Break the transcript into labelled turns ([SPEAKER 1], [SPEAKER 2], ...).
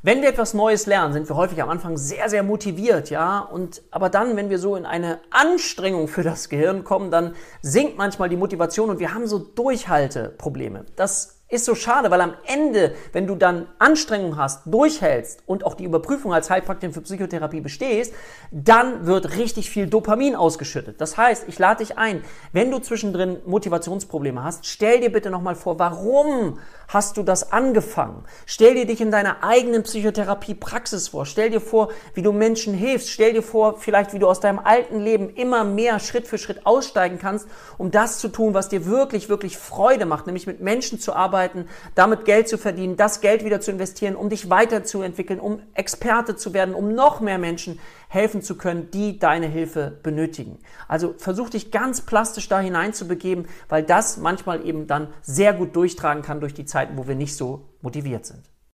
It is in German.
[SPEAKER 1] Wenn wir etwas Neues lernen, sind wir häufig am Anfang sehr, sehr motiviert, ja. Und aber dann, wenn wir so in eine Anstrengung für das Gehirn kommen, dann sinkt manchmal die Motivation und wir haben so Durchhalteprobleme. Das ist so schade, weil am Ende, wenn du dann Anstrengung hast, durchhältst und auch die Überprüfung als Heilpraktiker für Psychotherapie bestehst, dann wird richtig viel Dopamin ausgeschüttet. Das heißt, ich lade dich ein, wenn du zwischendrin Motivationsprobleme hast, stell dir bitte nochmal vor, warum hast du das angefangen? Stell dir dich in deiner eigenen Psychotherapie-Praxis vor. Stell dir vor, wie du Menschen hilfst. Stell dir vor, vielleicht, wie du aus deinem alten Leben immer mehr Schritt für Schritt aussteigen kannst, um das zu tun, was dir wirklich, wirklich Freude macht, nämlich mit Menschen zu arbeiten, damit Geld zu verdienen, das Geld wieder zu investieren, um dich weiterzuentwickeln, um Experte zu werden, um noch mehr Menschen helfen zu können, die deine Hilfe benötigen. Also versuch dich ganz plastisch da hineinzubegeben, weil das manchmal eben dann sehr gut durchtragen kann durch die Zeiten, wo wir nicht so motiviert sind.